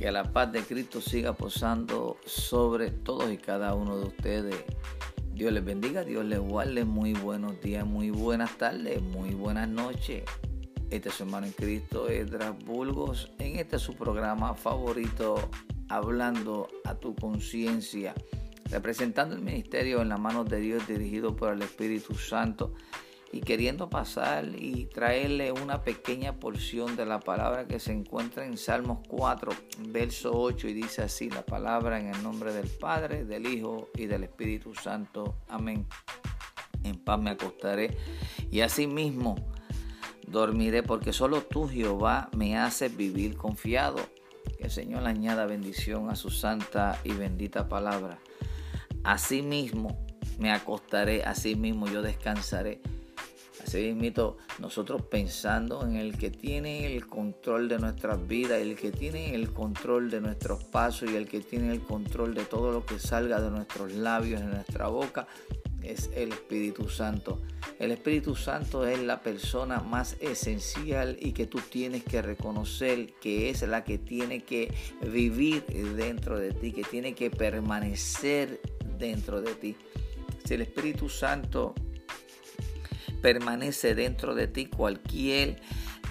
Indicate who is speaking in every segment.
Speaker 1: Que la paz de Cristo siga posando sobre todos y cada uno de ustedes. Dios les bendiga, Dios les guarde. Muy buenos días, muy buenas tardes, muy buenas noches. Este es su hermano en Cristo, Edras Bulgos, en este su programa favorito, hablando a tu conciencia, representando el ministerio en las manos de Dios dirigido por el Espíritu Santo y queriendo pasar y traerle una pequeña porción de la palabra que se encuentra en Salmos 4, verso 8 y dice así la palabra en el nombre del Padre, del Hijo y del Espíritu Santo. Amén. En paz me acostaré y asimismo dormiré porque solo tú Jehová me haces vivir confiado. Que el Señor añada bendición a su santa y bendita palabra. Asimismo me acostaré, asimismo yo descansaré Así mismo, nosotros pensando en el que tiene el control de nuestras vidas, el que tiene el control de nuestros pasos y el que tiene el control de todo lo que salga de nuestros labios, de nuestra boca, es el Espíritu Santo. El Espíritu Santo es la persona más esencial y que tú tienes que reconocer que es la que tiene que vivir dentro de ti, que tiene que permanecer dentro de ti. Si el Espíritu Santo permanece dentro de ti cualquier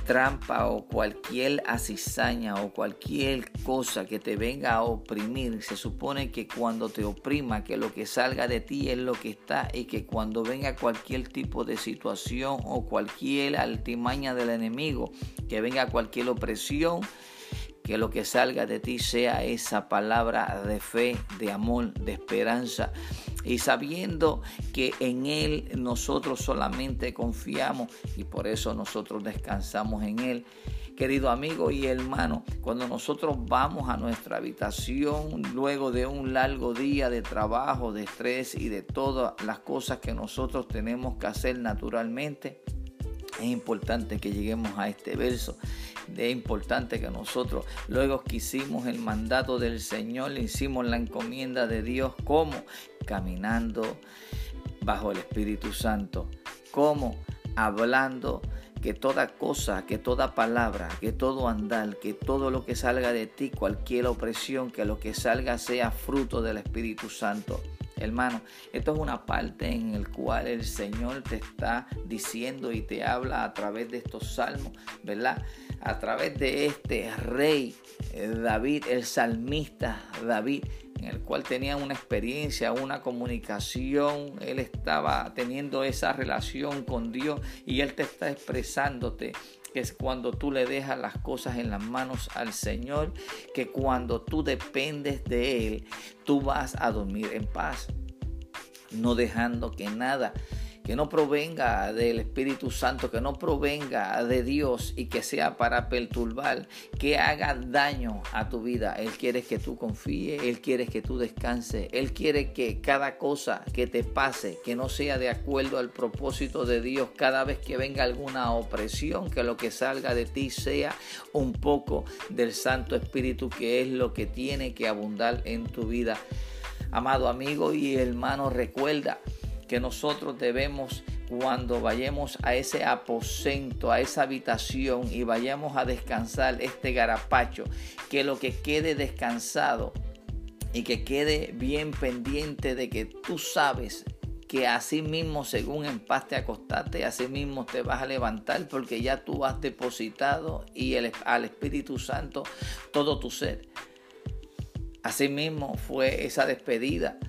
Speaker 1: trampa o cualquier asizaña o cualquier cosa que te venga a oprimir, se supone que cuando te oprima, que lo que salga de ti es lo que está y que cuando venga cualquier tipo de situación o cualquier altimaña del enemigo, que venga cualquier opresión, que lo que salga de ti sea esa palabra de fe, de amor, de esperanza. Y sabiendo que en Él nosotros solamente confiamos y por eso nosotros descansamos en Él. Querido amigo y hermano, cuando nosotros vamos a nuestra habitación luego de un largo día de trabajo, de estrés y de todas las cosas que nosotros tenemos que hacer naturalmente, es importante que lleguemos a este verso. Es importante que nosotros, luego que hicimos el mandato del Señor, le hicimos la encomienda de Dios, como caminando bajo el Espíritu Santo, como hablando que toda cosa, que toda palabra, que todo andar, que todo lo que salga de ti, cualquier opresión, que lo que salga sea fruto del Espíritu Santo. Hermano, esto es una parte en el cual el Señor te está diciendo y te habla a través de estos salmos, ¿verdad? A través de este rey eh, David, el salmista David, en el cual tenía una experiencia, una comunicación, él estaba teniendo esa relación con Dios y él te está expresándote que es cuando tú le dejas las cosas en las manos al Señor, que cuando tú dependes de Él, tú vas a dormir en paz, no dejando que nada que no provenga del Espíritu Santo, que no provenga de Dios y que sea para perturbar, que haga daño a tu vida. Él quiere que tú confíes, Él quiere que tú descanses, Él quiere que cada cosa que te pase, que no sea de acuerdo al propósito de Dios, cada vez que venga alguna opresión, que lo que salga de ti sea un poco del Santo Espíritu, que es lo que tiene que abundar en tu vida. Amado amigo y hermano, recuerda que nosotros debemos cuando vayamos a ese aposento, a esa habitación y vayamos a descansar este garapacho, que lo que quede descansado y que quede bien pendiente de que tú sabes que así mismo según en paz te acostaste, así mismo te vas a levantar porque ya tú has depositado y al Espíritu Santo todo tu ser. Así mismo fue esa despedida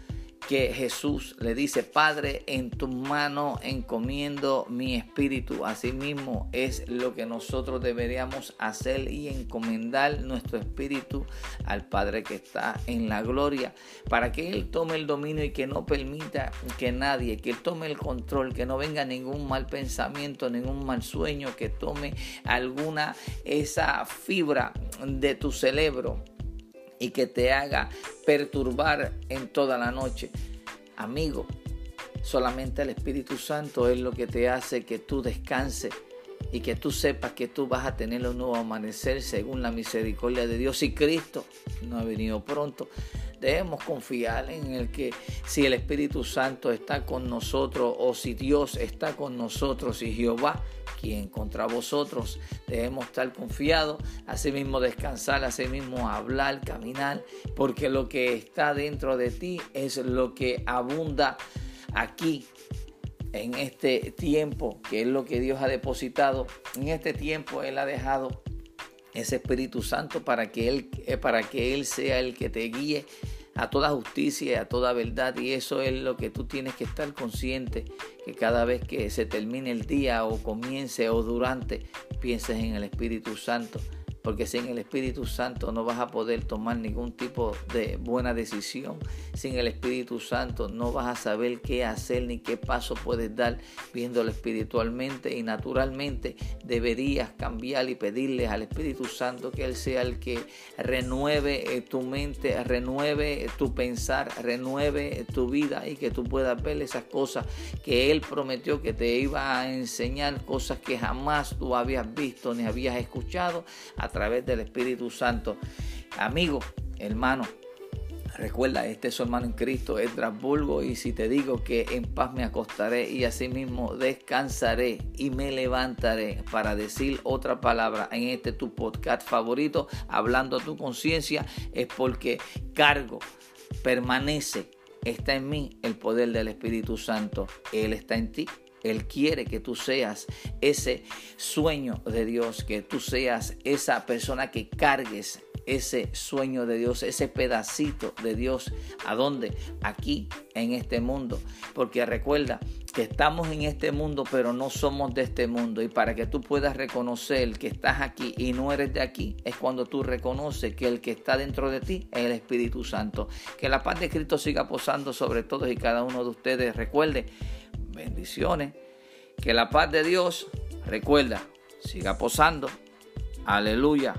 Speaker 1: que Jesús le dice, Padre, en tu mano encomiendo mi espíritu. Asimismo es lo que nosotros deberíamos hacer y encomendar nuestro espíritu al Padre que está en la gloria, para que Él tome el dominio y que no permita que nadie, que tome el control, que no venga ningún mal pensamiento, ningún mal sueño, que tome alguna esa fibra de tu cerebro y que te haga perturbar en toda la noche. Amigo, solamente el Espíritu Santo es lo que te hace que tú descanses y que tú sepas que tú vas a tener un nuevo amanecer según la misericordia de Dios. Y Cristo no ha venido pronto, Debemos confiar en el que si el Espíritu Santo está con nosotros o si Dios está con nosotros y Jehová quien contra vosotros debemos estar confiados, asimismo descansar, asimismo hablar, caminar, porque lo que está dentro de ti es lo que abunda aquí en este tiempo, que es lo que Dios ha depositado. En este tiempo Él ha dejado ese Espíritu Santo para que Él, eh, para que Él sea el que te guíe a toda justicia y a toda verdad. Y eso es lo que tú tienes que estar consciente, que cada vez que se termine el día o comience o durante, pienses en el Espíritu Santo porque sin el Espíritu Santo no vas a poder tomar ningún tipo de buena decisión. Sin el Espíritu Santo no vas a saber qué hacer ni qué paso puedes dar viéndolo espiritualmente y naturalmente deberías cambiar y pedirle al Espíritu Santo que Él sea el que renueve eh, tu mente, renueve tu pensar, renueve tu vida y que tú puedas ver esas cosas que Él prometió que te iba a enseñar, cosas que jamás tú habías visto ni habías escuchado través del Espíritu Santo. Amigo, hermano, Recuerda, este es su hermano en Cristo, es Bulgo, y si te digo que en paz me acostaré y asimismo descansaré y me levantaré para decir otra palabra en este tu podcast favorito, hablando a tu conciencia, es porque cargo, permanece, está en mí el poder del Espíritu Santo, Él está en ti. Él quiere que tú seas ese sueño de Dios, que tú seas esa persona que cargues ese sueño de Dios, ese pedacito de Dios. ¿A dónde? Aquí, en este mundo. Porque recuerda que estamos en este mundo, pero no somos de este mundo. Y para que tú puedas reconocer que estás aquí y no eres de aquí, es cuando tú reconoces que el que está dentro de ti es el Espíritu Santo. Que la paz de Cristo siga posando sobre todos y cada uno de ustedes. Recuerde Bendiciones. Que la paz de Dios, recuerda, siga posando. Aleluya.